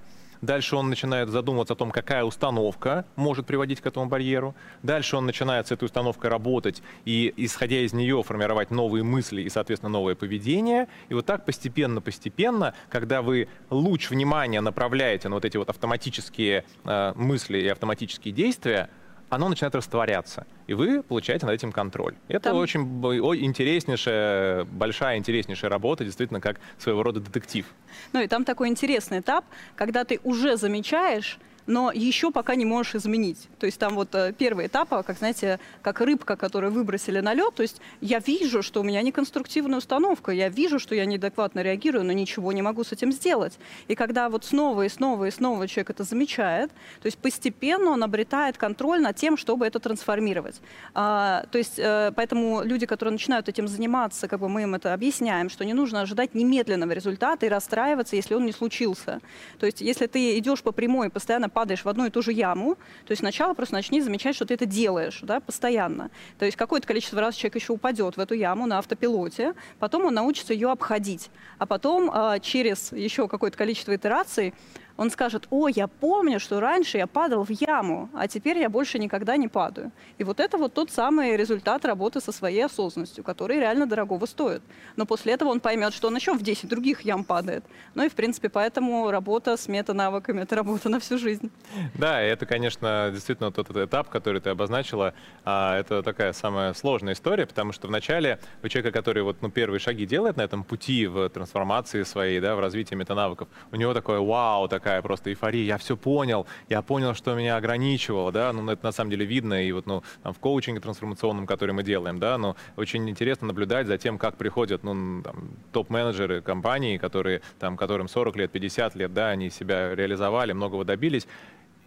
Дальше он начинает задумываться о том, какая установка может приводить к этому барьеру. Дальше он начинает с этой установкой работать и, исходя из нее, формировать новые мысли и, соответственно, новое поведение. И вот так постепенно-постепенно, когда вы луч внимания направляете на вот эти вот автоматические э, мысли и автоматические действия, оно начинает растворяться, и вы получаете над этим контроль. Это Там... очень интереснейшая, большая интереснейшая работа, действительно, как своего рода детектив. Ну и там такой интересный этап, когда ты уже замечаешь, но еще пока не можешь изменить. То есть там вот э, первый этап, а, как, знаете, как рыбка, которую выбросили на лед, то есть я вижу, что у меня неконструктивная установка, я вижу, что я неадекватно реагирую, но ничего не могу с этим сделать. И когда вот снова и снова и снова человек это замечает, то есть постепенно он обретает контроль над тем, чтобы это трансформировать. А, то есть э, поэтому люди, которые начинают этим заниматься, как бы мы им это объясняем, что не нужно ожидать немедленного результата и расстраиваться, если он не случился. То есть если ты идешь по прямой, постоянно падаешь в одну и ту же яму. То есть сначала просто начни замечать, что ты это делаешь да, постоянно. То есть какое-то количество раз человек еще упадет в эту яму на автопилоте, потом он научится ее обходить. А потом э, через еще какое-то количество итераций он скажет, о, я помню, что раньше я падал в яму, а теперь я больше никогда не падаю. И вот это вот тот самый результат работы со своей осознанностью, который реально дорогого стоит. Но после этого он поймет, что он еще в 10 других ям падает. Ну и, в принципе, поэтому работа с мета-навыками — это работа на всю жизнь. Да, и это, конечно, действительно тот этап, который ты обозначила, а, это такая самая сложная история, потому что вначале у человека, который вот, ну, первые шаги делает на этом пути в трансформации своей, да, в развитии метанавыков, у него такое вау, так такая просто эйфория, я все понял, я понял, что меня ограничивало, да, ну, это на самом деле видно, и вот, ну, там, в коучинге трансформационном, который мы делаем, да, но очень интересно наблюдать за тем, как приходят, ну, топ-менеджеры компании, которые, там, которым 40 лет, 50 лет, да, они себя реализовали, многого добились,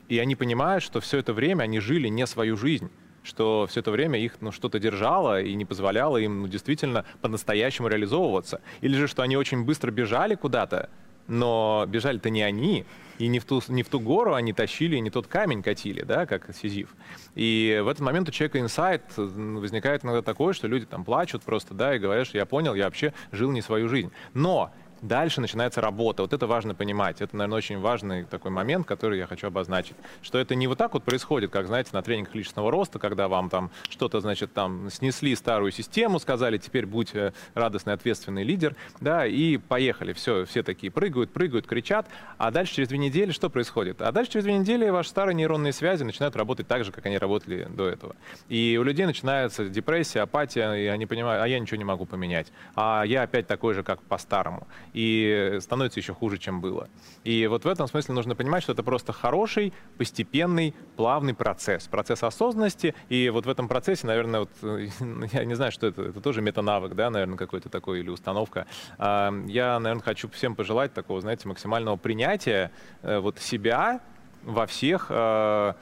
и они понимают, что все это время они жили не свою жизнь, что все это время их ну, что-то держало и не позволяло им ну, действительно по-настоящему реализовываться. Или же, что они очень быстро бежали куда-то, но бежали-то не они, и не в, ту, не в ту гору они тащили, не тот камень катили, да, как Сизиф. И в этот момент у человека инсайт возникает иногда такое, что люди там плачут просто, да, и говорят, что я понял, я вообще жил не свою жизнь. Но Дальше начинается работа. Вот это важно понимать. Это, наверное, очень важный такой момент, который я хочу обозначить. Что это не вот так вот происходит, как, знаете, на тренингах личностного роста, когда вам там что-то, значит, там снесли старую систему, сказали, теперь будь э, радостный, ответственный лидер, да, и поехали. Все, все такие прыгают, прыгают, кричат. А дальше через две недели что происходит? А дальше через две недели ваши старые нейронные связи начинают работать так же, как они работали до этого. И у людей начинается депрессия, апатия, и они понимают, а я ничего не могу поменять. А я опять такой же, как по-старому и становится еще хуже, чем было. И вот в этом смысле нужно понимать, что это просто хороший, постепенный, плавный процесс. Процесс осознанности. И вот в этом процессе, наверное, вот, я не знаю, что это, это тоже метанавык, да, наверное, какой-то такой или установка. А, я, наверное, хочу всем пожелать такого, знаете, максимального принятия э, вот себя во всех э,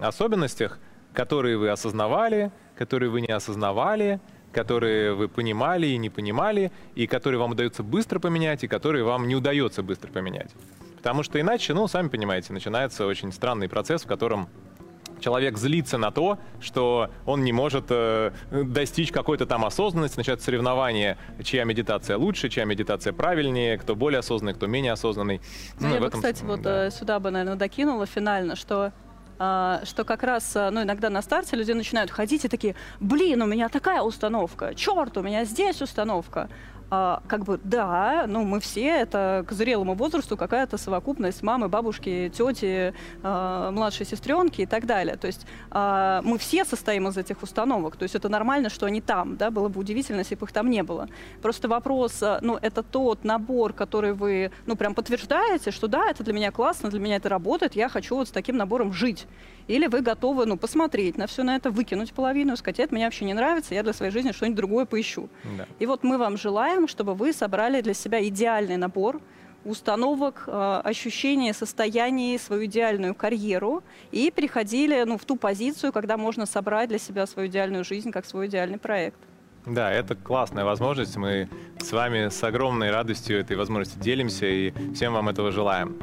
особенностях, которые вы осознавали, которые вы не осознавали, которые вы понимали и не понимали, и которые вам удается быстро поменять, и которые вам не удается быстро поменять. Потому что иначе, ну, сами понимаете, начинается очень странный процесс, в котором человек злится на то, что он не может э, достичь какой-то там осознанности, начинается соревнование, чья медитация лучше, чья медитация правильнее, кто более осознанный, кто менее осознанный. Ну, ну я бы, этом... кстати, вот да. Э, сюда бы, наверное, докинула финально, что что как раз, а, ну, иногда на старте люди начинают ходить и такие, блин, у меня такая установка, черт, у меня здесь установка. А, как бы да, ну мы все это к зрелому возрасту какая-то совокупность мамы, бабушки, тети, а, младшей сестренки и так далее. То есть а, мы все состоим из этих установок. То есть это нормально, что они там, да, было бы удивительно, если бы их там не было. Просто вопрос, ну это тот набор, который вы, ну прям подтверждаете, что да, это для меня классно, для меня это работает, я хочу вот с таким набором жить. Или вы готовы, ну, посмотреть на все на это, выкинуть половину, сказать, это мне вообще не нравится, я для своей жизни что-нибудь другое поищу. Да. И вот мы вам желаем, чтобы вы собрали для себя идеальный набор установок, э, ощущения, состояний, свою идеальную карьеру и переходили ну, в ту позицию, когда можно собрать для себя свою идеальную жизнь как свой идеальный проект. Да, это классная возможность. Мы с вами с огромной радостью этой возможности делимся и всем вам этого желаем.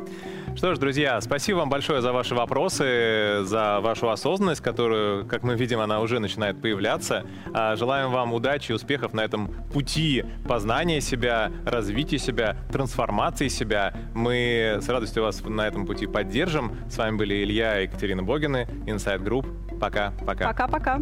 Что ж, друзья, спасибо вам большое за ваши вопросы, за вашу осознанность, которую, как мы видим, она уже начинает появляться. А, желаем вам удачи и успехов на этом пути познания себя, развития себя, трансформации себя. Мы с радостью вас на этом пути поддержим. С вами были Илья и Екатерина Богины, Inside Group. Пока-пока. Пока-пока.